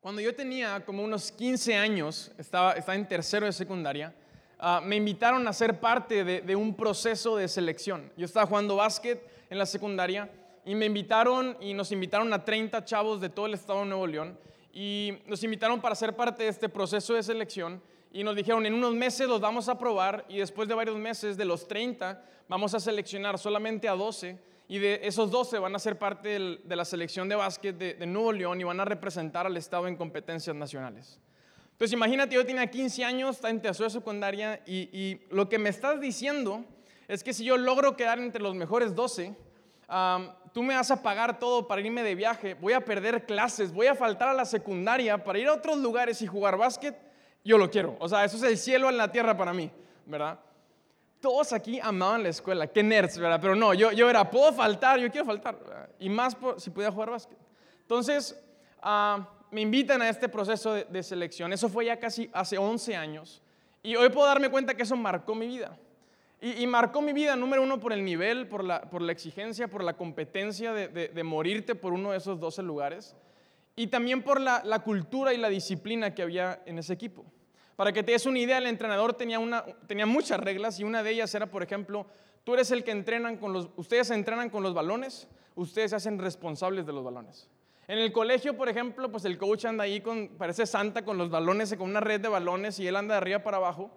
Cuando yo tenía como unos 15 años, estaba, estaba en tercero de secundaria, ah, me invitaron a ser parte de, un proceso de selección. Yo estaba jugando básquet en la secundaria y me invitaron y nos invitaron a 30 chavos de todo el estado de Nuevo León y nos invitaron para ser parte de este proceso de selección y nos dijeron en unos meses los vamos a probar y después de varios meses de los 30 vamos a seleccionar solamente a 12 y de esos 12 van a ser parte de la selección de básquet de, Nuevo León y van a representar al Estado en competencias nacionales. Entonces imagínate, yo tenía 15 años, está en tercera secundaria y, lo que me estás diciendo es que si yo logro quedar entre los mejores 12, tú me vas a pagar todo para irme de viaje, voy a perder clases, voy a faltar a la secundaria para ir a otros lugares y jugar básquet, yo lo quiero. O sea, eso es el cielo en la tierra para mí, ¿verdad? Todos aquí amaban la escuela, qué nerds, ¿verdad? Pero no, yo, yo era, puedo faltar, yo quiero faltar, y más si podía jugar básquet. Entonces, ah, me invitan a este proceso de, selección, eso fue ya casi hace 11 años, y hoy puedo darme cuenta que eso marcó mi vida. Y, marcó mi vida, número uno, por el nivel, por la, por la exigencia, por la competencia de, de, morirte por uno de esos 12 lugares, y también por la, la cultura y la disciplina que había en ese equipo. Para que te des una idea, el entrenador tenía, una, tenía muchas reglas y una de ellas era, por ejemplo, tú eres el que entrenan con los, ustedes entrenan con los balones, ustedes se hacen responsables de los balones. En el colegio, por ejemplo, pues el coach anda ahí con, parece santa con los balones, con una red de balones y él anda de arriba para abajo.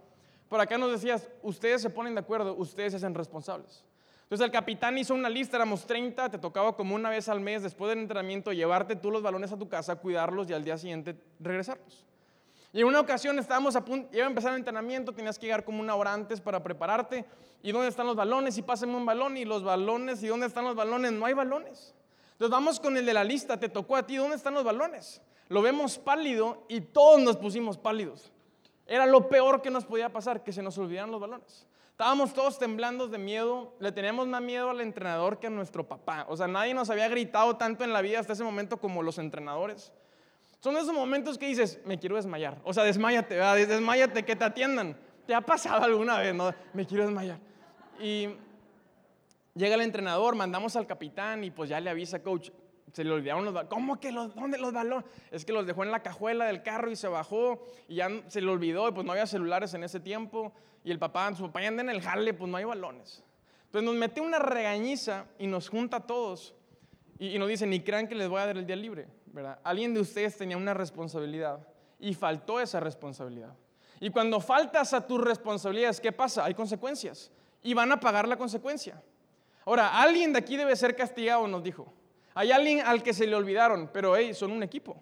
Por acá nos decías, ustedes se ponen de acuerdo, ustedes se hacen responsables. Entonces el capitán hizo una lista, éramos 30, te tocaba como una vez al mes después del entrenamiento llevarte tú los balones a tu casa, cuidarlos y al día siguiente regresarlos. Y en una ocasión estábamos a punto, iba a empezar el entrenamiento, tenías que llegar como una hora antes para prepararte. ¿Y dónde están los balones? Y pásenme un balón. Y los balones, ¿y dónde están los balones? No hay balones. Entonces vamos con el de la lista, te tocó a ti, ¿dónde están los balones? Lo vemos pálido y todos nos pusimos pálidos. Era lo peor que nos podía pasar, que se nos olvidaran los balones. Estábamos todos temblando de miedo, le teníamos más miedo al entrenador que a nuestro papá. O sea, nadie nos había gritado tanto en la vida hasta ese momento como los entrenadores. Son esos momentos que dices, me quiero desmayar. O sea, desmayate, ¿verdad? desmayate, que te atiendan. ¿Te ha pasado alguna vez? No, me quiero desmayar. Y llega el entrenador, mandamos al capitán y pues ya le avisa, coach, se le olvidaron los balones. ¿Cómo que los, dónde los balones? Es que los dejó en la cajuela del carro y se bajó y ya se le olvidó y pues no había celulares en ese tiempo. Y el papá, su papá anda en el jale, pues no hay balones. Entonces nos mete una regañiza y nos junta a todos y, y nos dice, ni crean que les voy a dar el día libre. Alguien de ustedes tenía una responsabilidad y faltó esa responsabilidad. Y cuando faltas a tus responsabilidades, ¿qué pasa? Hay consecuencias y van a pagar la consecuencia. Ahora, alguien de aquí debe ser castigado, nos dijo. Hay alguien al que se le olvidaron, pero hey, son un equipo.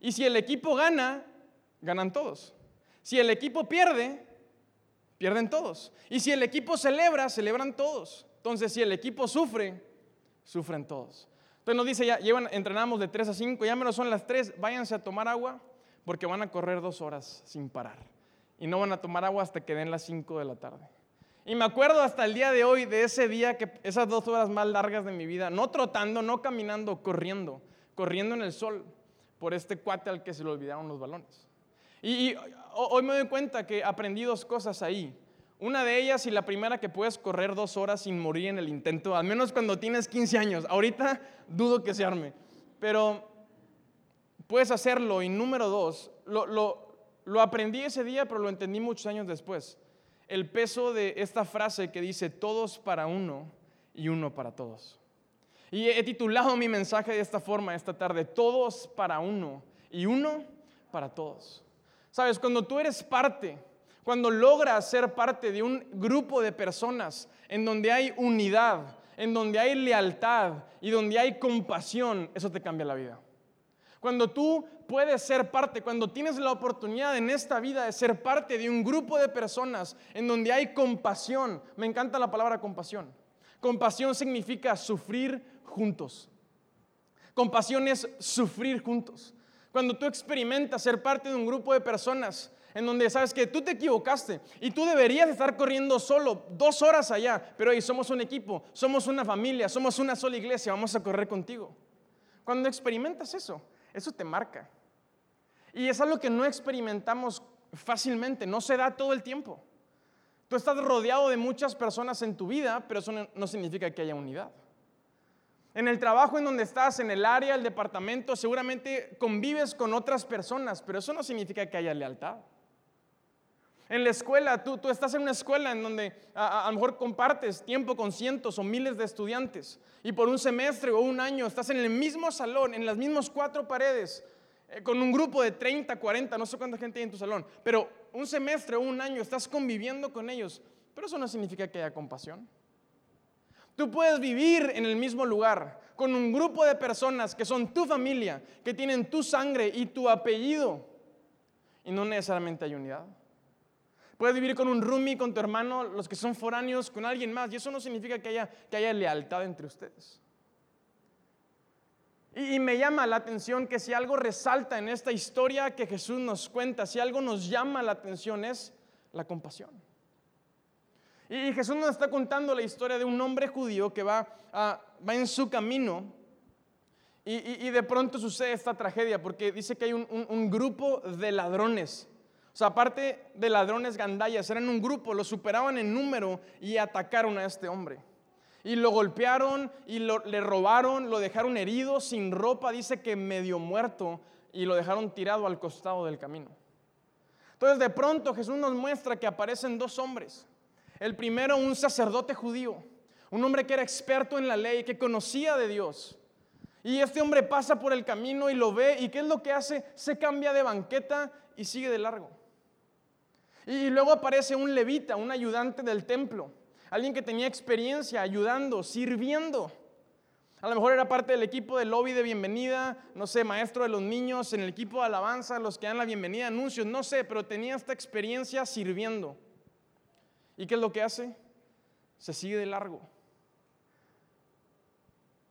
Y si el equipo gana, ganan todos. Si el equipo pierde, pierden todos. Y si el equipo celebra, celebran todos. Entonces, si el equipo sufre, sufren todos. Entonces nos dice, ya entrenamos de 3 a 5, ya menos son las 3, váyanse a tomar agua porque van a correr dos horas sin parar. Y no van a tomar agua hasta que den las 5 de la tarde. Y me acuerdo hasta el día de hoy de ese día, que esas dos horas más largas de mi vida, no trotando, no caminando, corriendo, corriendo en el sol por este cuate al que se le olvidaron los balones. Y, y hoy me doy cuenta que aprendí dos cosas ahí. Una de ellas y la primera que puedes correr dos horas sin morir en el intento, al menos cuando tienes 15 años. Ahorita dudo que se arme, pero puedes hacerlo. Y número dos, lo, lo aprendí ese día, pero lo entendí muchos años después. El peso de esta frase que dice todos para uno y uno para todos. Y he titulado mi mensaje de esta forma esta tarde, todos para uno y uno para todos. Sabes, cuando tú eres parte cuando logras ser parte de un grupo de personas en donde hay unidad, en donde hay lealtad y donde hay compasión, eso te cambia la vida. Cuando tú puedes ser parte, cuando tienes la oportunidad en esta vida de ser parte de un grupo de personas en donde hay compasión, me encanta la palabra compasión. Compasión significa sufrir juntos. Compasión es sufrir juntos. Cuando tú experimentas ser parte de un grupo de personas en donde sabes que tú te equivocaste y tú deberías estar corriendo solo dos horas allá, pero hoy somos un equipo, somos una familia, somos una sola iglesia, vamos a correr contigo. Cuando experimentas eso, eso te marca. Y es algo que no experimentamos fácilmente, no se da todo el tiempo. Tú estás rodeado de muchas personas en tu vida, pero eso no significa que haya unidad. En el trabajo en donde estás, en el área, el departamento, seguramente convives con otras personas, pero eso no significa que haya lealtad. En la escuela, tú, tú estás en una escuela en donde a, lo mejor compartes tiempo con cientos o miles de estudiantes y por un semestre o un año estás en el mismo salón, en las mismas cuatro paredes, eh, con un grupo de 30, 40, no sé cuánta gente hay en tu salón, pero un semestre o un año estás conviviendo con ellos, pero eso no significa que haya compasión. Tú puedes vivir en el mismo lugar con un grupo de personas que son tu familia, que tienen tu sangre y tu apellido, y no necesariamente hay unidad. Puedes vivir con un roomie, con tu hermano, los que son foráneos, con alguien más, y eso no significa que haya, que haya lealtad entre ustedes. Y, me llama la atención que si algo resalta en esta historia que Jesús nos cuenta, si algo nos llama la atención es la compasión. Y Jesús nos está contando la historia de un hombre judío que va, va en su camino y, de pronto sucede esta tragedia porque dice que hay un, grupo de ladrones. O sea, aparte de ladrones gandayas, eran un grupo, lo superaban en número y atacaron a este hombre. Y lo golpearon y lo, le robaron, lo dejaron herido, sin ropa, dice que medio muerto, y lo dejaron tirado al costado del camino. Entonces de pronto Jesús nos muestra que aparecen dos hombres. El primero, un sacerdote judío, un hombre que era experto en la ley, que conocía de Dios. Y este hombre pasa por el camino y lo ve, y ¿qué es lo que hace? Se cambia de banqueta y sigue de largo. Y luego aparece un levita, un ayudante del templo, alguien que tenía experiencia ayudando, sirviendo. A lo mejor era parte del equipo de lobby de bienvenida, no sé, maestro de los niños, en el equipo de alabanza, los que dan la bienvenida, anuncios, no sé, pero tenía esta experiencia sirviendo. ¿Y qué es lo que hace? Se sigue de largo.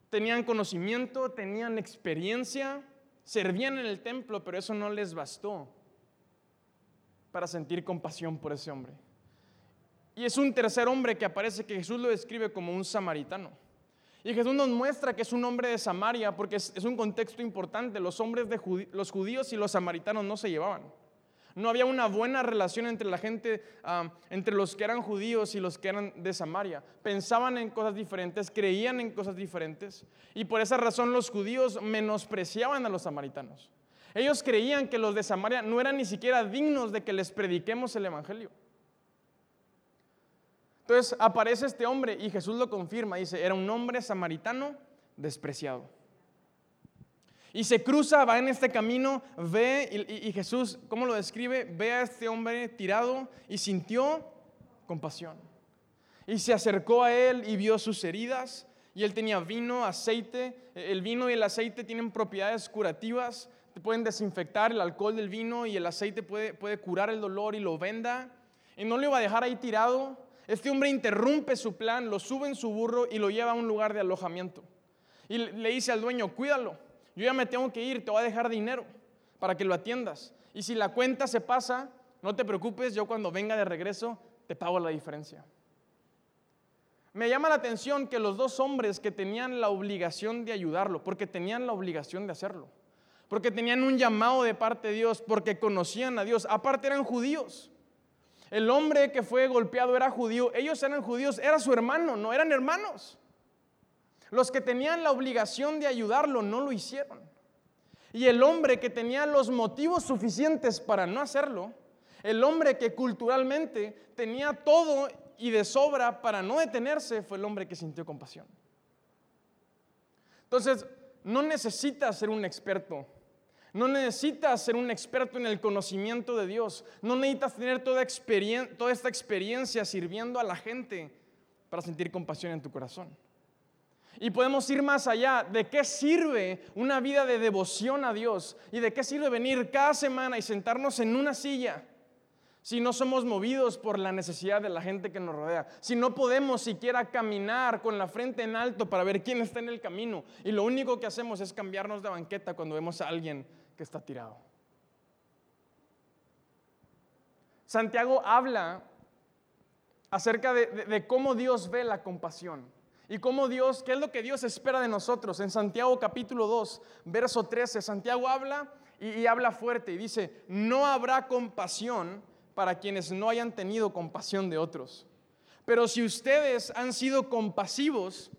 Tenían conocimiento, tenían experiencia, servían en el templo, pero eso no les bastó para sentir compasión por ese hombre. Y es un tercer hombre que aparece que Jesús lo describe como un samaritano. Y Jesús nos muestra que es un hombre de Samaria porque es, un contexto importante. Los hombres de los judíos y los samaritanos no se llevaban. No había una buena relación entre la gente, um, entre los que eran judíos y los que eran de Samaria. Pensaban en cosas diferentes, creían en cosas diferentes. Y por esa razón los judíos menospreciaban a los samaritanos. Ellos creían que los de Samaria no eran ni siquiera dignos de que les prediquemos el Evangelio. Entonces aparece este hombre y Jesús lo confirma. Dice, era un hombre samaritano despreciado. Y se cruza, va en este camino, ve, y, y, Jesús, ¿cómo lo describe? Ve a este hombre tirado y sintió compasión. Y se acercó a él y vio sus heridas. Y él tenía vino, aceite. El vino y el aceite tienen propiedades curativas. Pueden desinfectar el alcohol del vino y el aceite puede, puede curar el dolor y lo venda. Y no le iba a dejar ahí tirado. Este hombre interrumpe su plan, lo sube en su burro y lo lleva a un lugar de alojamiento. Y le dice al dueño, cuídalo yo ya me tengo que ir, te voy a dejar dinero para que lo atiendas. Y si la cuenta se pasa, no te preocupes, yo cuando venga de regreso te pago la diferencia. Me llama la atención que los dos hombres que tenían la obligación de ayudarlo, porque tenían la obligación de hacerlo, porque tenían un llamado de parte de Dios, porque conocían a Dios, aparte eran judíos. El hombre que fue golpeado era judío, ellos eran judíos, era su hermano, no eran hermanos. Los que tenían la obligación de ayudarlo no lo hicieron. Y el hombre que tenía los motivos suficientes para no hacerlo, el hombre que culturalmente tenía todo y de sobra para no detenerse, fue el hombre que sintió compasión. Entonces, no necesitas ser un experto. No necesitas ser un experto en el conocimiento de Dios. No necesitas tener toda, toda esta experiencia sirviendo a la gente para sentir compasión en tu corazón. Y podemos ir más allá. ¿De qué sirve una vida de devoción a Dios? ¿Y de qué sirve venir cada semana y sentarnos en una silla? Si no somos movidos por la necesidad de la gente que nos rodea. Si no podemos siquiera caminar con la frente en alto para ver quién está en el camino. Y lo único que hacemos es cambiarnos de banqueta cuando vemos a alguien que está tirado. Santiago habla acerca de, cómo Dios ve la compasión. Y cómo Dios, qué es lo que Dios espera de nosotros. En Santiago capítulo 2, verso 13, Santiago habla y, habla fuerte y dice, no habrá compasión para quienes no hayan tenido compasión de otros. Pero si ustedes han sido compasivos,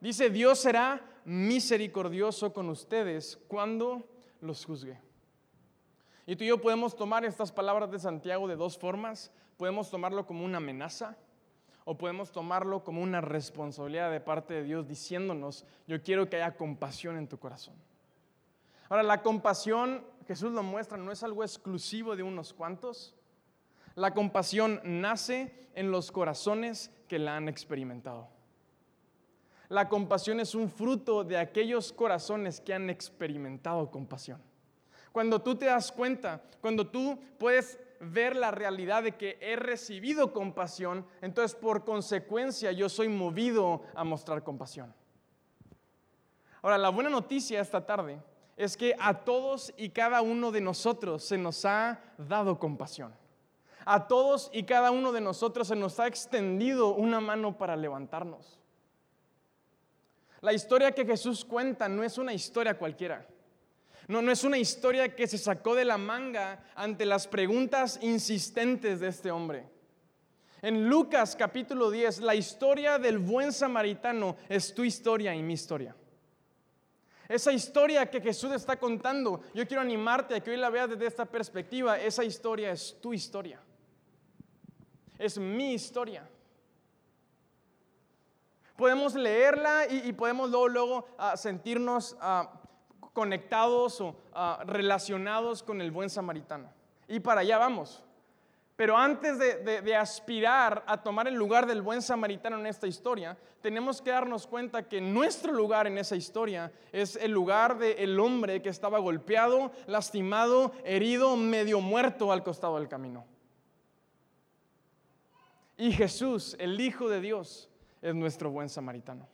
dice, Dios será misericordioso con ustedes cuando los juzgue. Y tú y yo podemos tomar estas palabras de Santiago de dos formas. Podemos tomarlo como una amenaza o podemos tomarlo como una responsabilidad de parte de Dios diciéndonos, yo quiero que haya compasión en tu corazón. Ahora, la compasión, Jesús lo muestra, no es algo exclusivo de unos cuantos. La compasión nace en los corazones que la han experimentado. La compasión es un fruto de aquellos corazones que han experimentado compasión. Cuando tú te das cuenta, cuando tú puedes ver la realidad de que he recibido compasión, entonces por consecuencia yo soy movido a mostrar compasión. Ahora, la buena noticia esta tarde es que a todos y cada uno de nosotros se nos ha dado compasión. A todos y cada uno de nosotros se nos ha extendido una mano para levantarnos. La historia que Jesús cuenta no es una historia cualquiera. No, no es una historia que se sacó de la manga ante las preguntas insistentes de este hombre. En Lucas capítulo 10, la historia del buen samaritano es tu historia y mi historia. Esa historia que Jesús está contando, yo quiero animarte a que hoy la veas desde esta perspectiva. Esa historia es tu historia. Es mi historia podemos leerla y, podemos luego, luego ah, sentirnos ah, conectados o ah, relacionados con el buen samaritano. Y para allá vamos. Pero antes de, aspirar a tomar el lugar del buen samaritano en esta historia, tenemos que darnos cuenta que nuestro lugar en esa historia es el lugar del hombre que estaba golpeado, lastimado, herido, medio muerto al costado del camino. Y Jesús, el Hijo de Dios, es nuestro buen samaritano.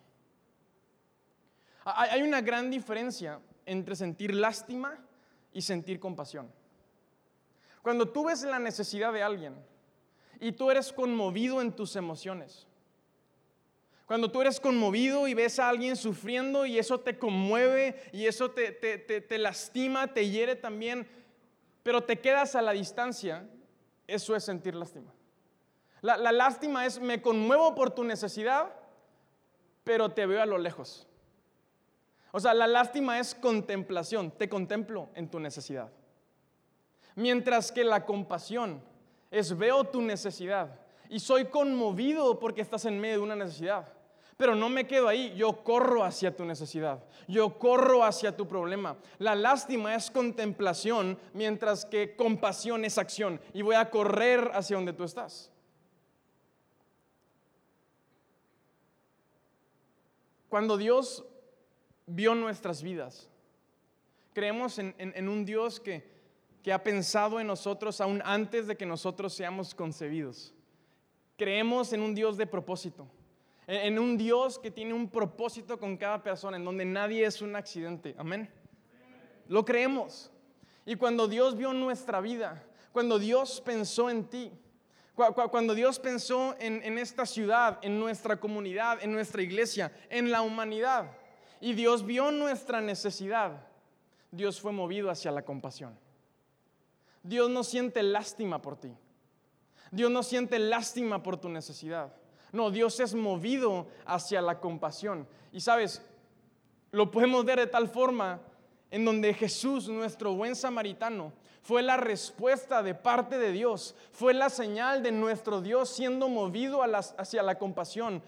Hay una gran diferencia entre sentir lástima y sentir compasión. Cuando tú ves la necesidad de alguien y tú eres conmovido en tus emociones, cuando tú eres conmovido y ves a alguien sufriendo y eso te conmueve y eso te, te, lastima, te hiere también, pero te quedas a la distancia, eso es sentir lástima. La, lástima es, me conmuevo por tu necesidad, pero te veo a lo lejos. O sea, la lástima es contemplación, te contemplo en tu necesidad. Mientras que la compasión es veo tu necesidad y soy conmovido porque estás en medio de una necesidad. Pero no me quedo ahí, yo corro hacia tu necesidad, yo corro hacia tu problema. La lástima es contemplación, mientras que compasión es acción y voy a correr hacia donde tú estás. Cuando Dios vio nuestras vidas, creemos en, un Dios que, que ha pensado en nosotros aún antes de que nosotros seamos concebidos. Creemos en un Dios de propósito, en un Dios que tiene un propósito con cada persona, en donde nadie es un accidente. Amén. Lo creemos. Y cuando Dios vio nuestra vida, cuando Dios pensó en ti, cuando Dios pensó en, esta ciudad, en nuestra comunidad, en nuestra iglesia, en la humanidad, y Dios vio nuestra necesidad, Dios fue movido hacia la compasión. Dios no siente lástima por ti. Dios no siente lástima por tu necesidad. No, Dios es movido hacia la compasión. Y sabes, lo podemos ver de tal forma en donde Jesús, nuestro buen samaritano, fue la respuesta de parte de Dios, fue la señal de nuestro Dios siendo movido hacia la compasión.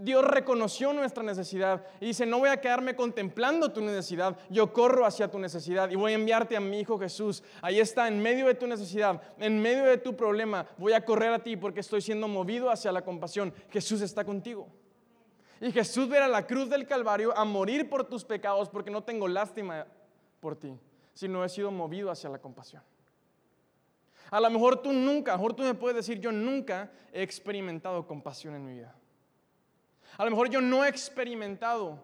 Dios reconoció nuestra necesidad y dice, no voy a quedarme contemplando tu necesidad, yo corro hacia tu necesidad y voy a enviarte a mi Hijo Jesús. Ahí está, en medio de tu necesidad, en medio de tu problema, voy a correr a ti porque estoy siendo movido hacia la compasión. Jesús está contigo. Y Jesús verá la cruz del Calvario a morir por tus pecados porque no tengo lástima por ti no he sido movido hacia la compasión. A lo mejor tú nunca, a lo mejor tú me puedes decir, yo nunca he experimentado compasión en mi vida. A lo mejor yo no he experimentado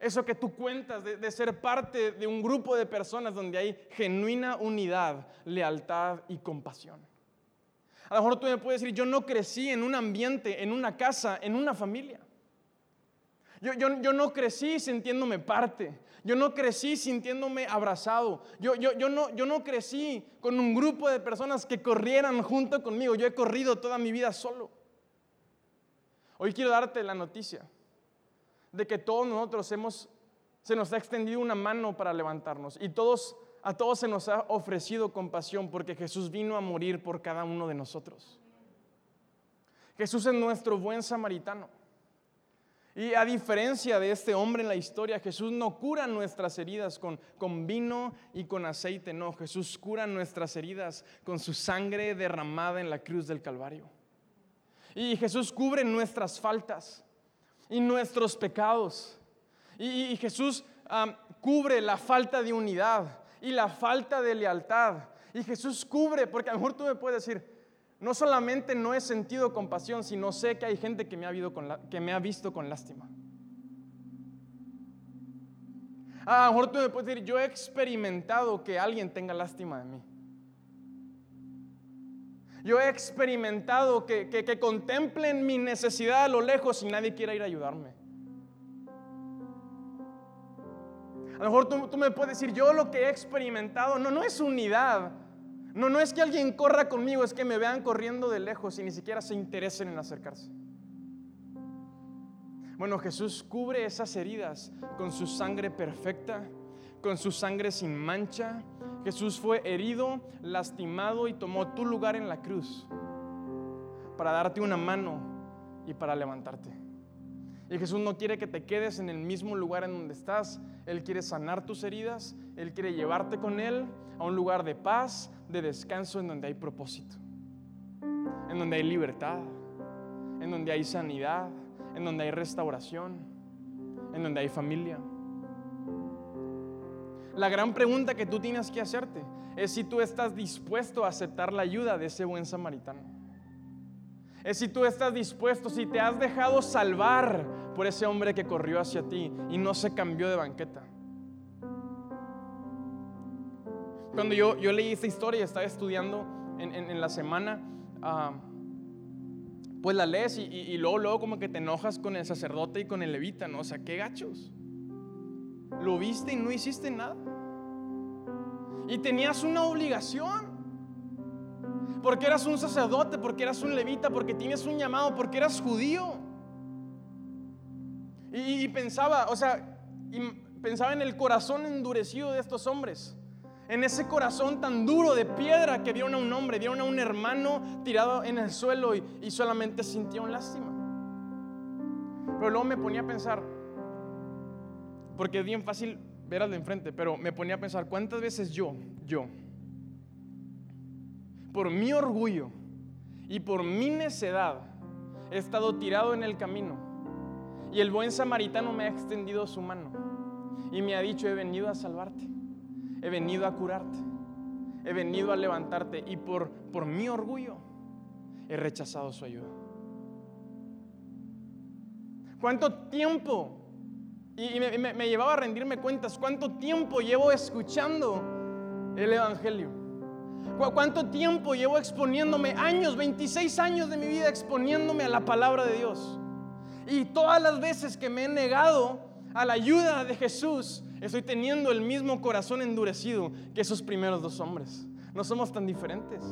eso que tú cuentas de, de, ser parte de un grupo de personas donde hay genuina unidad, lealtad y compasión. A lo mejor tú me puedes decir, yo no crecí en un ambiente, en una casa, en una familia. Yo, yo, yo no crecí sintiéndome parte. Yo no crecí sintiéndome abrazado. Yo, yo, no, yo no crecí con un grupo de personas que corrieran junto conmigo. Yo he corrido toda mi vida solo. Hoy quiero darte la noticia de que todos nosotros hemos se nos ha extendido una mano para levantarnos y todos, a todos se nos ha ofrecido compasión porque Jesús vino a morir por cada uno de nosotros. Jesús es nuestro buen samaritano. Y a diferencia de este hombre en la historia, Jesús no cura nuestras heridas con, con, vino y con aceite, no, Jesús cura nuestras heridas con su sangre derramada en la cruz del Calvario. Y Jesús cubre nuestras faltas y nuestros pecados. Y, Jesús cubre la falta de unidad y la falta de lealtad. Y Jesús cubre, porque a lo mejor tú me puedes decir, no solamente no he sentido compasión, sino sé que hay gente que me ha, que visto con lástima. A lo mejor tú me puedes decir, yo he experimentado que alguien tenga lástima de mí. Yo he experimentado que, que contemplen mi necesidad a lo lejos y nadie quiera ir a ayudarme. A lo mejor tú, me puedes decir, yo lo que he experimentado, no, no es unidad. No, no es que alguien corra conmigo, es que me vean corriendo de lejos y ni siquiera se interesen en acercarse. Bueno, Jesús cubre esas heridas con su sangre perfecta, con su sangre sin mancha. Jesús fue herido, lastimado y tomó tu lugar en la cruz para darte una mano y para levantarte. Y Jesús no quiere que te quedes en el mismo lugar en donde estás. Él quiere sanar tus heridas. Él quiere llevarte con Él a un lugar de paz, de descanso, en donde hay propósito. En donde hay libertad. En donde hay sanidad. En donde hay restauración. En donde hay familia. La gran pregunta que tú tienes que hacerte es si tú estás dispuesto a aceptar la ayuda de ese buen samaritano es si tú estás dispuesto, si te has dejado salvar por ese hombre que corrió hacia ti y no se cambió de banqueta. Cuando yo, yo leí esta historia y estaba estudiando en, la semana, ah, pues la lees y, y, luego, luego como que te enojas con el sacerdote y con el levita, ¿no? O sea, qué gachos. Lo viste y no hiciste nada. Y tenías una obligación porque eras un sacerdote, porque eras un levita, porque tienes un llamado, porque eras judío. Y, pensaba, o sea, pensaba en el corazón endurecido de estos hombres. En ese corazón tan duro de piedra que vieron a un hombre, vieron a un hermano tirado en el suelo y, y solamente sintieron lástima. Pero luego me ponía a pensar, porque es bien fácil ver al de enfrente, pero me ponía a pensar, ¿cuántas veces yo, yo, por mi orgullo y por mi necedad he estado tirado en el camino. Y el buen samaritano me ha extendido su mano y me ha dicho, he venido a salvarte, he venido a curarte, he venido a levantarte y por, por mi orgullo he rechazado su ayuda. ¿Cuánto tiempo? Y, me, me llevaba a rendirme cuentas, ¿cuánto tiempo llevo escuchando el Evangelio? ¿Cuánto tiempo llevo exponiéndome? Años, 26 años de mi vida exponiéndome a la palabra de Dios. Y todas las veces que me he negado a la ayuda de Jesús, estoy teniendo el mismo corazón endurecido que esos primeros dos hombres. No somos tan diferentes.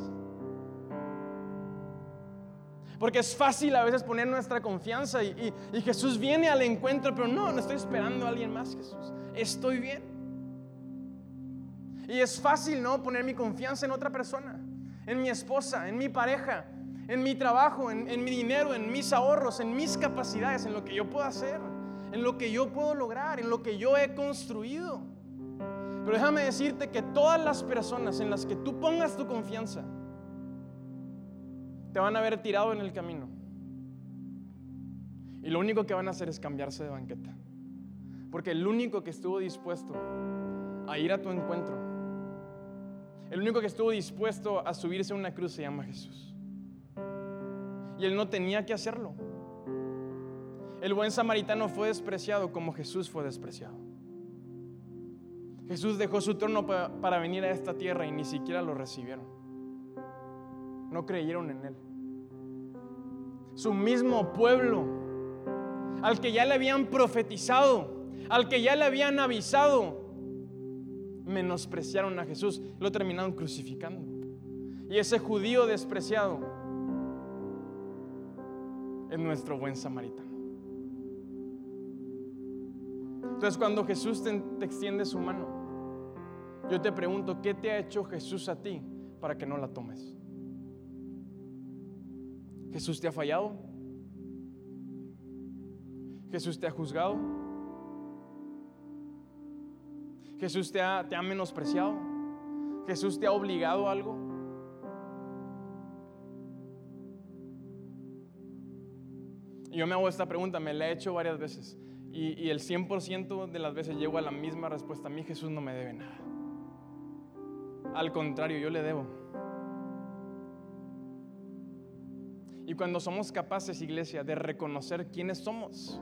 Porque es fácil a veces poner nuestra confianza y, Jesús viene al encuentro, pero no, no estoy esperando a alguien más, Jesús. Estoy bien. Y es fácil, ¿no? Poner mi confianza en otra persona, en mi esposa, en mi pareja, en mi trabajo, en, mi dinero, en mis ahorros, en mis capacidades, en lo que yo puedo hacer, en lo que yo puedo lograr, en lo que yo he construido. Pero déjame decirte que todas las personas en las que tú pongas tu confianza te van a ver tirado en el camino. Y lo único que van a hacer es cambiarse de banqueta. Porque el único que estuvo dispuesto a ir a tu encuentro el único que estuvo dispuesto a subirse a una cruz se llama Jesús. Y él no tenía que hacerlo. El buen samaritano fue despreciado como Jesús fue despreciado. Jesús dejó su trono para, venir a esta tierra y ni siquiera lo recibieron. No creyeron en él. Su mismo pueblo, al que ya le habían profetizado, al que ya le habían avisado, menospreciaron a Jesús, lo terminaron crucificando. Y ese judío despreciado es nuestro buen samaritano. Entonces cuando Jesús te, extiende su mano, yo te pregunto, ¿qué te ha hecho Jesús a ti para que no la tomes? ¿Jesús te ha fallado? ¿Jesús te ha juzgado? ¿Jesús te ha, te ha menospreciado? ¿Jesús te ha obligado a algo? Yo me hago esta pregunta, me la he hecho varias veces. Y, el 100% de las veces llego a la misma respuesta. A mí Jesús no me debe nada. Al contrario, yo le debo. Y cuando somos capaces, iglesia, de reconocer quiénes somos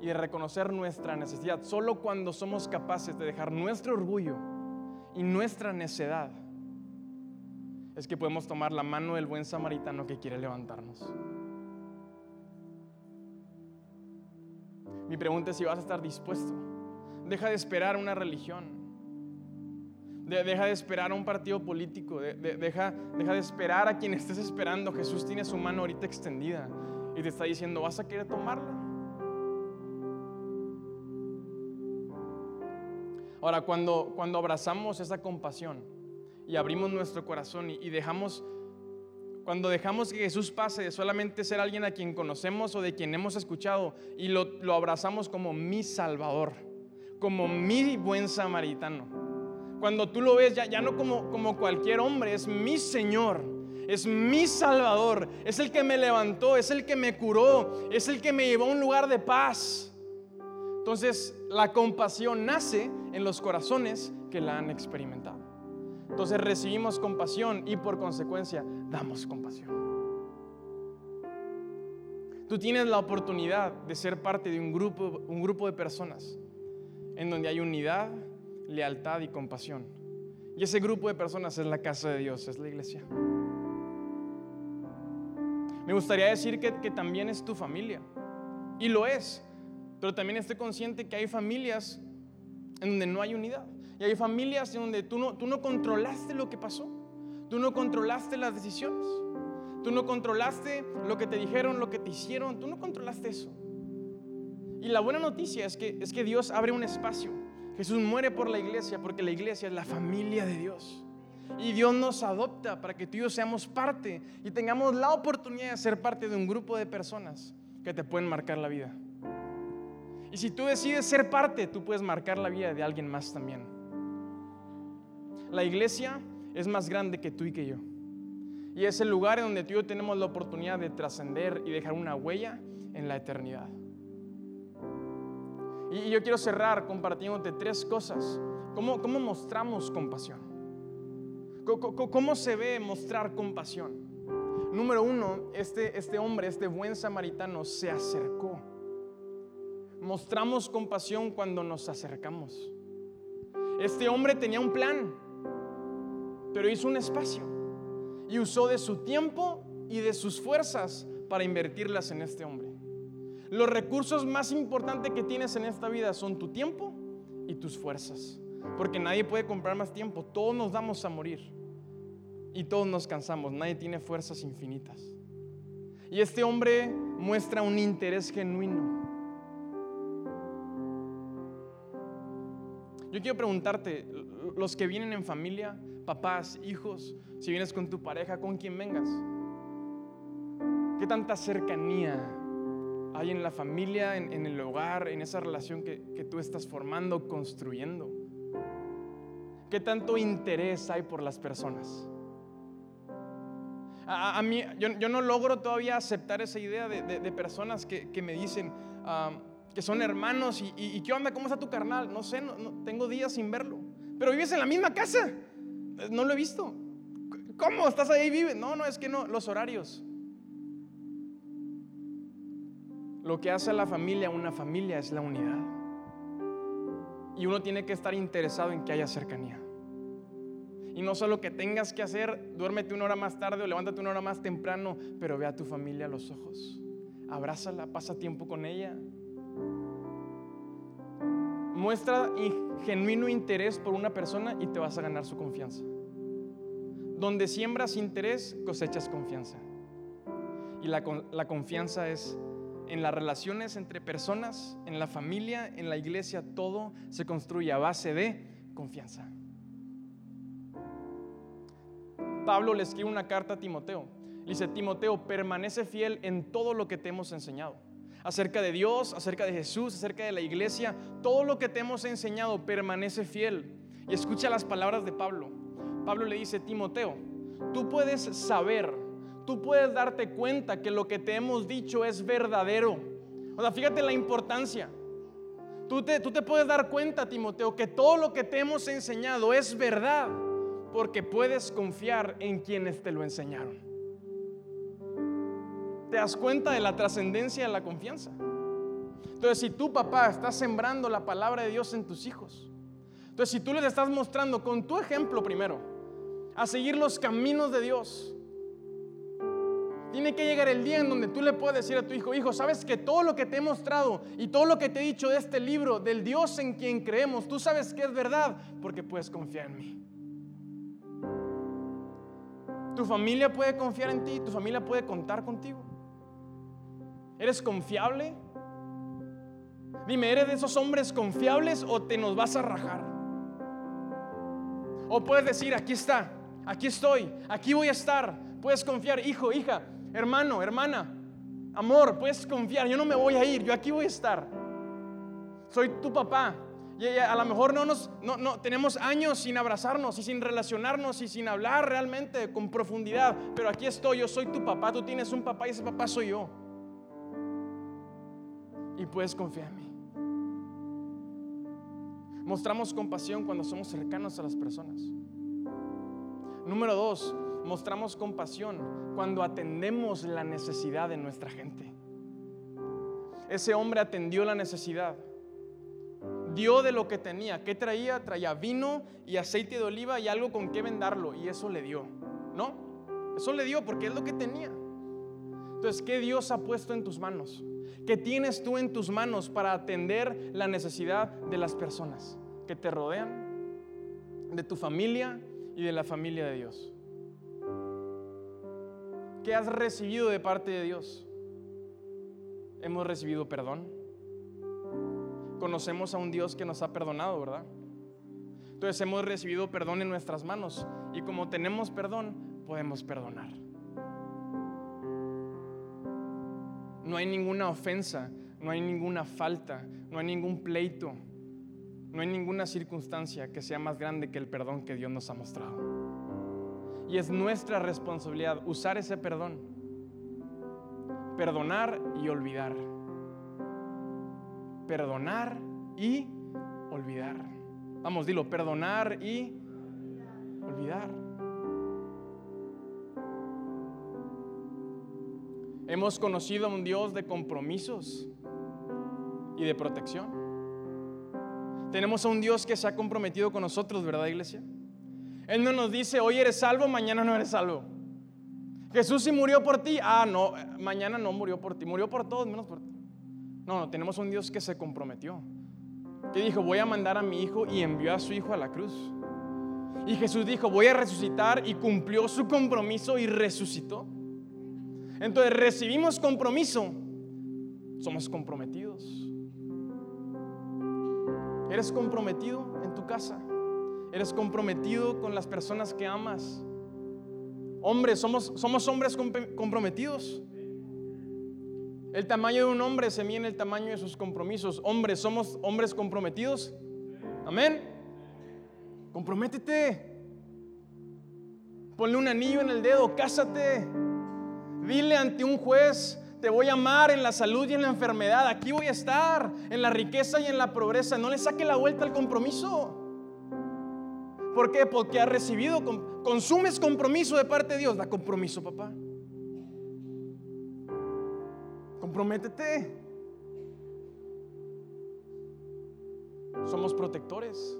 y de reconocer nuestra necesidad, solo cuando somos capaces de dejar nuestro orgullo y nuestra necedad, es que podemos tomar la mano del buen samaritano que quiere levantarnos. Mi pregunta es si vas a estar dispuesto. Deja de esperar una religión. deja de esperar a un partido político. deja, deja de esperar a quien estés esperando. Jesús tiene su mano ahorita extendida y te está diciendo, ¿vas a querer tomarla? Ahora, cuando, cuando abrazamos esa compasión y abrimos nuestro corazón y, y dejamos cuando dejamos que Jesús pase de solamente ser alguien a quien conocemos o de quien hemos escuchado y lo, abrazamos como mi Salvador, como mi buen samaritano. Cuando tú lo ves ya, ya no como, como cualquier hombre, es mi Señor, es mi Salvador, es el que me levantó, es el que me curó, es el que me llevó a un lugar de paz. Entonces la compasión nace en los corazones que la han experimentado. Entonces recibimos compasión y por consecuencia damos compasión. Tú tienes la oportunidad de ser parte de un grupo, un grupo de personas en donde hay unidad, lealtad y compasión. Y ese grupo de personas es la casa de Dios, es la iglesia. Me gustaría decir que, que también es tu familia. Y lo es. Pero también estoy consciente que hay familias en donde no hay unidad. Y hay familias donde tú no, tú no controlaste lo que pasó. Tú no controlaste las decisiones. Tú no controlaste lo que te dijeron, lo que te hicieron. Tú no controlaste eso. Y la buena noticia es que, es que Dios abre un espacio. Jesús muere por la iglesia porque la iglesia es la familia de Dios. Y Dios nos adopta para que tú y yo seamos parte y tengamos la oportunidad de ser parte de un grupo de personas que te pueden marcar la vida. Y si tú decides ser parte, tú puedes marcar la vida de alguien más también. La iglesia es más grande que tú y que yo. Y es el lugar en donde tú y yo tenemos la oportunidad de trascender y dejar una huella en la eternidad. Y yo quiero cerrar compartiéndote tres cosas. ¿Cómo, cómo mostramos compasión? ¿Cómo, ¿Cómo, se ve mostrar compasión? Número uno, este, este hombre, este buen samaritano, se acercó. Mostramos compasión cuando nos acercamos. Este hombre tenía un plan pero hizo un espacio y usó de su tiempo y de sus fuerzas para invertirlas en este hombre. Los recursos más importantes que tienes en esta vida son tu tiempo y tus fuerzas, porque nadie puede comprar más tiempo, todos nos damos a morir y todos nos cansamos, nadie tiene fuerzas infinitas. Y este hombre muestra un interés genuino. Yo quiero preguntarte, los que vienen en familia, papás, hijos, si vienes con tu pareja, con quien vengas. ¿Qué tanta cercanía hay en la familia, en, el hogar, en esa relación que, tú estás formando, construyendo? ¿Qué tanto interés hay por las personas? A, mí, yo, no logro todavía aceptar esa idea de, personas que, me dicen que son hermanos y, ¿qué onda? ¿Cómo está tu carnal? No sé, no, tengo días sin verlo. Pero vives en la misma casa. No lo he visto. ¿Cómo? ¿Estás ahí y vives? No, no, es que no, los horarios. Lo que hace a la familia una familia es la unidad. Y uno tiene que estar interesado en que haya cercanía. Y no solo que tengas que hacer, duérmete una hora más tarde o levántate una hora más temprano, pero ve a tu familia a los ojos. Abrázala, pasa tiempo con ella. Muestra genuino interés por una persona y te vas a ganar su confianza. Donde siembras interés, cosechas confianza. Y la, confianza es, en las relaciones entre personas, en la familia, en la iglesia, todo se construye a base de confianza. Pablo le escribe una carta a Timoteo. Dice, Timoteo, permanece fiel en todo lo que te hemos enseñado. Acerca de Dios, acerca de Jesús, acerca de la iglesia, todo lo que te hemos enseñado, permanece fiel. Y escucha las palabras de Pablo. Pablo le dice, Timoteo, tú puedes saber, tú puedes darte cuenta que lo que te hemos dicho es verdadero. O sea, fíjate la importancia. Tú te, tú te puedes dar cuenta, Timoteo, que todo lo que te hemos enseñado es verdad, porque puedes confiar en quienes te lo enseñaron. ¿Te das cuenta de la trascendencia de la confianza? Entonces, si tu papá está sembrando la palabra de Dios en tus hijos, entonces si tú les estás mostrando con tu ejemplo primero a seguir los caminos de Dios, tiene que llegar el día en donde tú le puedes decir a tu hijo, hijo, sabes que todo lo que te he mostrado y todo lo que te he dicho de este libro, del Dios en quien creemos, tú sabes que es verdad porque puedes confiar en mí. Tu familia puede confiar en ti, tu familia puede contar contigo. ¿Eres confiable? Dime, ¿eres de esos hombres confiables o te nos vas a rajar? O puedes decir, aquí está, aquí estoy, aquí voy a estar. Puedes confiar, hijo, hija, hermano, hermana, amor, puedes confiar, yo no me voy a ir, yo aquí voy a estar. Soy tu papá. Y a lo mejor no nos no, no, tenemos años sin abrazarnos y sin relacionarnos y sin hablar realmente con profundidad, pero aquí estoy, yo soy tu papá, tú tienes un papá y ese papá soy yo y puedes confiar en mí. Mostramos compasión cuando somos cercanos a las personas. Número dos, mostramos compasión cuando atendemos la necesidad de nuestra gente. Ese hombre atendió la necesidad. Dio de lo que tenía. ¿Qué traía? Traía vino y aceite de oliva y algo con qué vendarlo. Y eso le dio. ¿No? Eso le dio porque es lo que tenía. Entonces, ¿qué Dios ha puesto en tus manos? ¿Qué tienes tú en tus manos para atender la necesidad de las personas que te rodean, de tu familia y de la familia de Dios? ¿Qué has recibido de parte de Dios? Hemos recibido perdón. Conocemos a un Dios que nos ha perdonado, ¿verdad? Entonces hemos recibido perdón en nuestras manos y como tenemos perdón, podemos perdonar. No hay ninguna ofensa, no hay ninguna falta, no hay ningún pleito, no hay ninguna circunstancia que sea más grande que el perdón que Dios nos ha mostrado. Y es nuestra responsabilidad usar ese perdón, perdonar y olvidar. Perdonar y olvidar. Vamos, dilo, perdonar y olvidar. Hemos conocido a un Dios de compromisos y de protección. Tenemos a un Dios que se ha comprometido con nosotros, ¿verdad, iglesia? Él no nos dice, hoy eres salvo, mañana no eres salvo. Jesús sí murió por ti. Ah, no, mañana no murió por ti, murió por todos menos por ti. No, no, tenemos un Dios que se comprometió. Que dijo, voy a mandar a mi hijo y envió a su hijo a la cruz. Y Jesús dijo, voy a resucitar y cumplió su compromiso y resucitó. Entonces recibimos compromiso, somos comprometidos. ¿Eres comprometido en tu casa? ¿Eres comprometido con las personas que amas? Hombres, somos, somos hombres comprometidos. El tamaño de un hombre se mide en el tamaño de sus compromisos. Hombres, somos hombres comprometidos. Amén. Comprométete. Ponle un anillo en el dedo, cásate. Dile ante un juez, te voy a amar en la salud y en la enfermedad. Aquí voy a estar, en la riqueza y en la pobreza. No le saque la vuelta al compromiso. ¿Por qué? Porque ha recibido, consumes compromiso de parte de Dios. Da compromiso, papá. Comprométete. Somos protectores.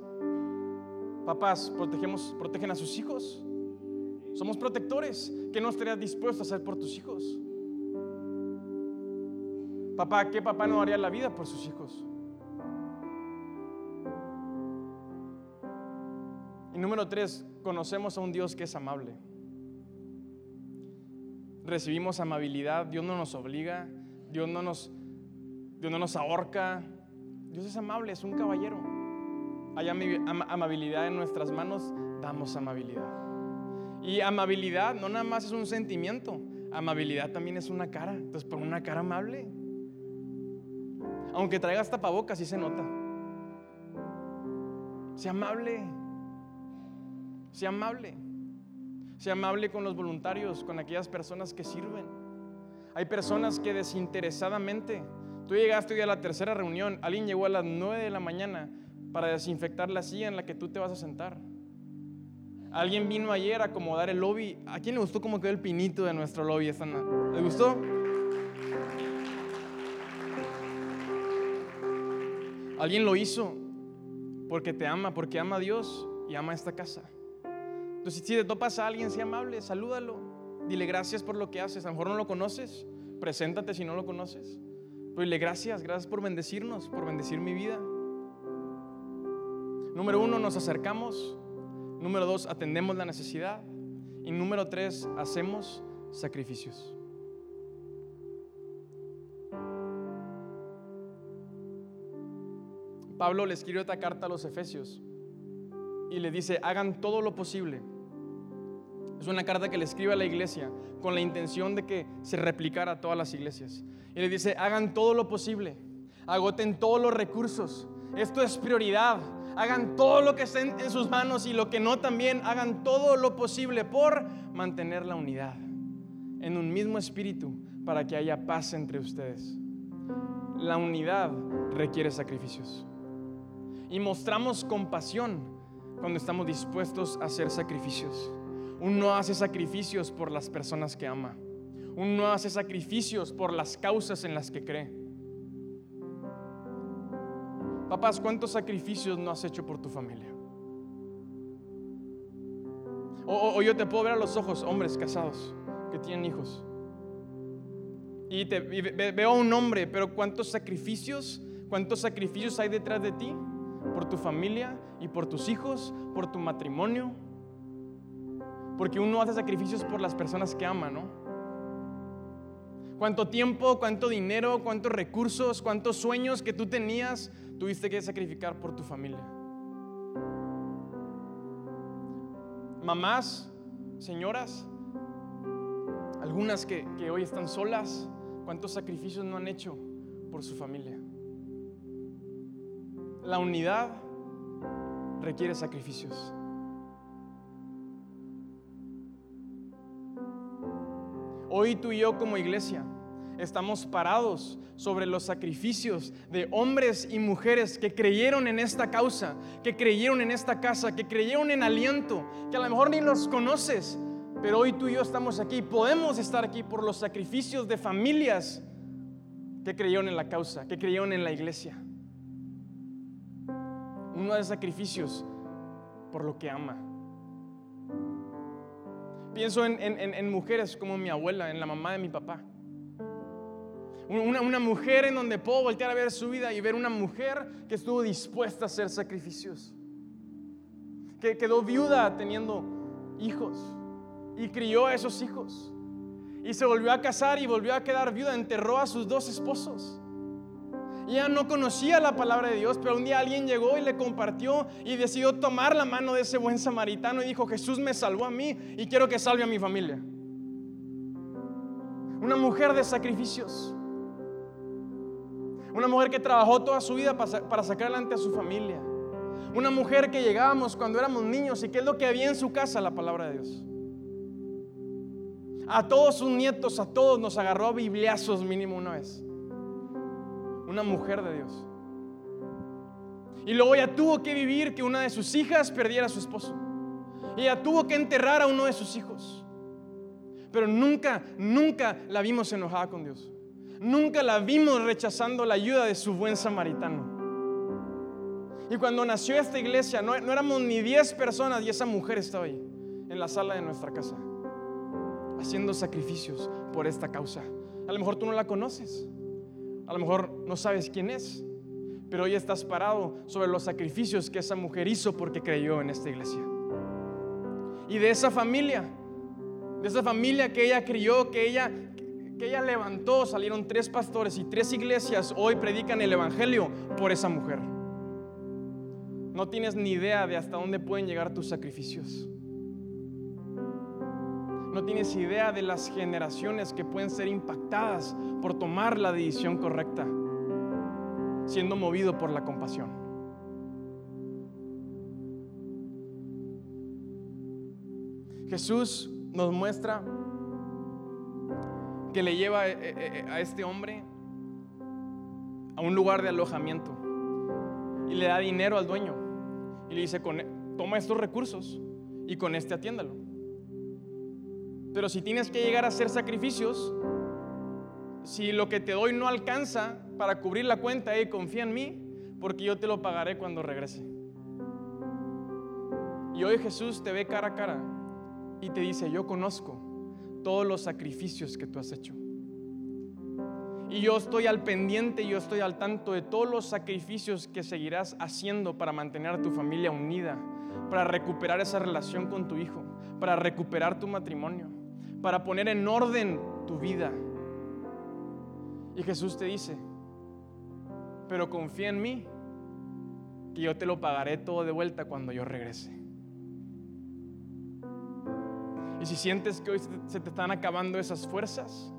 Papás, protegemos, protegen a sus hijos. Somos protectores. ¿Qué no estarías dispuesto a hacer por tus hijos? Papá, ¿qué papá no haría la vida por sus hijos? Y número tres, conocemos a un Dios que es amable. Recibimos amabilidad, Dios no nos obliga, Dios no nos, Dios no nos ahorca. Dios es amable, es un caballero. Hay amabilidad en nuestras manos, damos amabilidad. Y amabilidad no nada más es un sentimiento, amabilidad también es una cara. Entonces, por una cara amable. Aunque traigas tapabocas, sí se nota. Sea amable. Sea amable. Sea amable con los voluntarios, con aquellas personas que sirven. Hay personas que desinteresadamente, tú llegaste hoy a la tercera reunión, alguien llegó a las 9 de la mañana para desinfectar la silla en la que tú te vas a sentar. Alguien vino ayer a acomodar el lobby. ¿A quién le gustó cómo quedó el pinito de nuestro lobby esta ¿Le gustó? Alguien lo hizo porque te ama, porque ama a Dios y ama esta casa. Entonces, si te topas a alguien, sea amable, salúdalo. Dile gracias por lo que haces. A lo mejor no lo conoces. Preséntate si no lo conoces. Pero dile gracias, gracias por bendecirnos, por bendecir mi vida. Número uno, nos acercamos. Número dos, atendemos la necesidad. Y número tres, hacemos sacrificios. Pablo le escribió esta carta a los Efesios y le dice, hagan todo lo posible. Es una carta que le escribe a la iglesia con la intención de que se replicara a todas las iglesias. Y le dice, hagan todo lo posible, agoten todos los recursos. Esto es prioridad. Hagan todo lo que esté en sus manos y lo que no también, hagan todo lo posible por mantener la unidad en un mismo espíritu para que haya paz entre ustedes. La unidad requiere sacrificios. Y mostramos compasión cuando estamos dispuestos a hacer sacrificios. Uno hace sacrificios por las personas que ama. Uno hace sacrificios por las causas en las que cree. Papás, ¿cuántos sacrificios no has hecho por tu familia? O, yo te puedo ver a los ojos, hombres casados que tienen hijos. Y, te, veo a un hombre, pero ¿cuántos sacrificios, cuántos sacrificios hay detrás de ti? por tu familia y por tus hijos, por tu matrimonio. Porque uno hace sacrificios por las personas que ama, ¿no? Cuánto tiempo, cuánto dinero, cuántos recursos, cuántos sueños que tú tenías, tuviste que sacrificar por tu familia. Mamás, señoras, algunas que, que hoy están solas, cuántos sacrificios no han hecho por su familia. La unidad requiere sacrificios. Hoy tú y yo como iglesia estamos parados sobre los sacrificios de hombres y mujeres que creyeron en esta causa, que creyeron en esta casa, que creyeron en aliento, que a lo mejor ni los conoces, pero hoy tú y yo estamos aquí, podemos estar aquí por los sacrificios de familias que creyeron en la causa, que creyeron en la iglesia uno de sacrificios por lo que ama. Pienso en, mujeres como mi abuela, en la mamá de mi papá. Una, una, mujer en donde puedo voltear a ver su vida y ver una mujer que estuvo dispuesta a hacer sacrificios. Que quedó viuda teniendo hijos y crió a esos hijos. Y se volvió a casar y volvió a quedar viuda, enterró a sus dos esposos. Ella no conocía la palabra de Dios, pero un día alguien llegó y le compartió y decidió tomar la mano de ese buen samaritano y dijo, Jesús me salvó a mí y quiero que salve a mi familia. Una mujer de sacrificios. Una mujer que trabajó toda su vida para sacar adelante a su familia. Una mujer que llegábamos cuando éramos niños y que es lo que había en su casa, la palabra de Dios. A todos sus nietos, a todos nos agarró a bibliazos mínimo una vez una mujer de Dios. Y luego ella tuvo que vivir que una de sus hijas perdiera a su esposo. Y ella tuvo que enterrar a uno de sus hijos. Pero nunca, nunca la vimos enojada con Dios. Nunca la vimos rechazando la ayuda de su buen samaritano. Y cuando nació esta iglesia, no, éramos ni 10 personas y esa mujer estaba ahí, en la sala de nuestra casa, haciendo sacrificios por esta causa. A lo mejor tú no la conoces. A lo mejor no sabes quién es, pero hoy estás parado sobre los sacrificios que esa mujer hizo porque creyó en esta iglesia. Y de esa familia, de esa familia que ella crió, que ella que ella levantó, salieron tres pastores y tres iglesias hoy predican el Evangelio por esa mujer. No tienes ni idea de hasta dónde pueden llegar tus sacrificios. No tienes idea de las generaciones que pueden ser impactadas por tomar la decisión correcta, siendo movido por la compasión. Jesús nos muestra que le lleva eh, eh, eh, a este hombre a un lugar de alojamiento y le da dinero al dueño y le dice, toma estos recursos y con este atiéndalo. Pero si tienes que llegar a hacer sacrificios, si lo que te doy no alcanza para cubrir la cuenta, confía en mí, porque yo te lo pagaré cuando regrese. Y hoy Jesús te ve cara a cara y te dice, yo conozco todos los sacrificios que tú has hecho. Y yo estoy al pendiente, yo estoy al tanto de todos los sacrificios que seguirás haciendo para mantener a tu familia unida, para recuperar esa relación con tu hijo, para recuperar tu matrimonio, para poner en orden tu vida. Y Jesús te dice, pero confía en mí, que yo te lo pagaré todo de vuelta cuando yo regrese. Si sientes que hoy se te están acabando esas fuerzas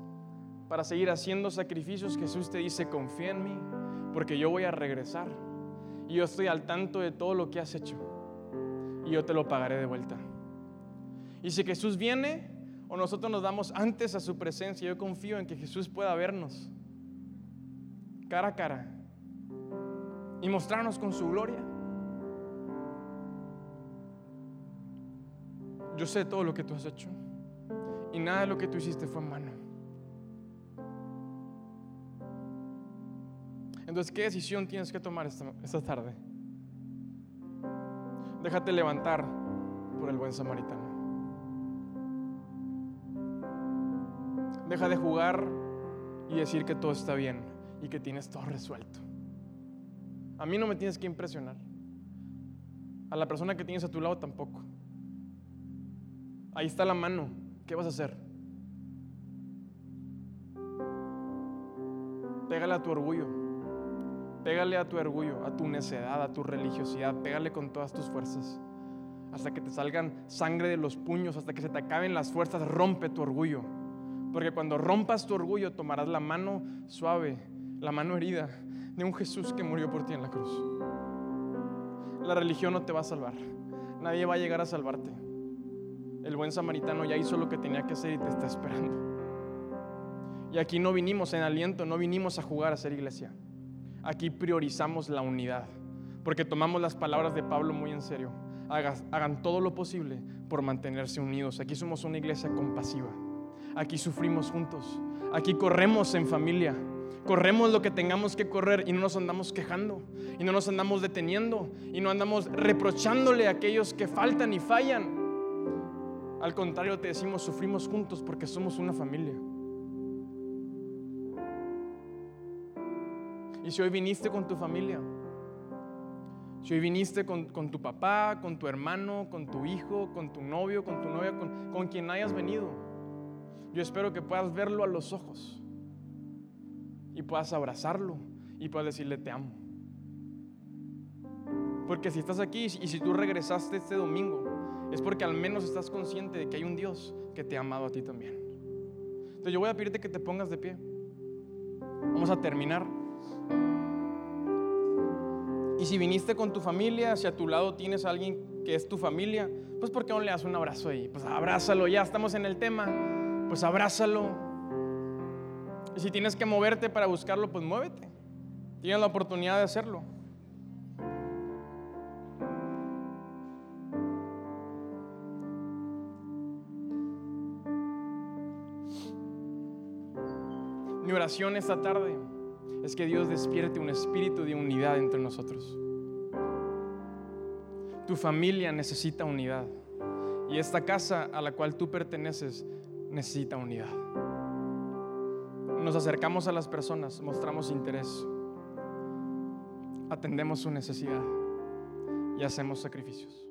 para seguir haciendo sacrificios, Jesús te dice, confía en mí, porque yo voy a regresar. Y yo estoy al tanto de todo lo que has hecho. Y yo te lo pagaré de vuelta. Y si Jesús viene o nosotros nos damos antes a su presencia, yo confío en que Jesús pueda vernos cara a cara y mostrarnos con su gloria. Yo sé todo lo que tú has hecho y nada de lo que tú hiciste fue en mano. Entonces, ¿qué decisión tienes que tomar esta, esta tarde? Déjate levantar por el buen samaritano. Deja de jugar y decir que todo está bien y que tienes todo resuelto. A mí no me tienes que impresionar. A la persona que tienes a tu lado tampoco. Ahí está la mano. ¿Qué vas a hacer? Pégale a tu orgullo. Pégale a tu orgullo, a tu necedad, a tu religiosidad. Pégale con todas tus fuerzas. Hasta que te salgan sangre de los puños, hasta que se te acaben las fuerzas, rompe tu orgullo. Porque cuando rompas tu orgullo, tomarás la mano suave, la mano herida de un Jesús que murió por ti en la cruz. La religión no te va a salvar. Nadie va a llegar a salvarte. El buen samaritano ya hizo lo que tenía que hacer y te está esperando. Y aquí no vinimos en aliento, no vinimos a jugar a ser iglesia. Aquí priorizamos la unidad, porque tomamos las palabras de Pablo muy en serio. Hagan todo lo posible por mantenerse unidos. Aquí somos una iglesia compasiva. Aquí sufrimos juntos. Aquí corremos en familia. Corremos lo que tengamos que correr y no nos andamos quejando y no nos andamos deteniendo y no andamos reprochándole a aquellos que faltan y fallan. Al contrario, te decimos, sufrimos juntos porque somos una familia. Y si hoy viniste con tu familia, si hoy viniste con, tu papá, con tu hermano, con tu hijo, con tu novio, con tu novia, con, con quien hayas venido, yo espero que puedas verlo a los ojos y puedas abrazarlo y puedas decirle te amo. Porque si estás aquí y si tú regresaste este domingo, es porque al menos estás consciente de que hay un Dios que te ha amado a ti también. Entonces yo voy a pedirte que te pongas de pie. Vamos a terminar. Y si viniste con tu familia, si a tu lado tienes a alguien que es tu familia, pues ¿por qué no le das un abrazo ahí? Pues abrázalo, ya estamos en el tema. Pues abrázalo. Y si tienes que moverte para buscarlo, pues muévete. Tienes la oportunidad de hacerlo. Mi oración esta tarde es que Dios despierte un espíritu de unidad entre nosotros. Tu familia necesita unidad y esta casa a la cual tú perteneces necesita unidad. Nos acercamos a las personas, mostramos interés, atendemos su necesidad y hacemos sacrificios.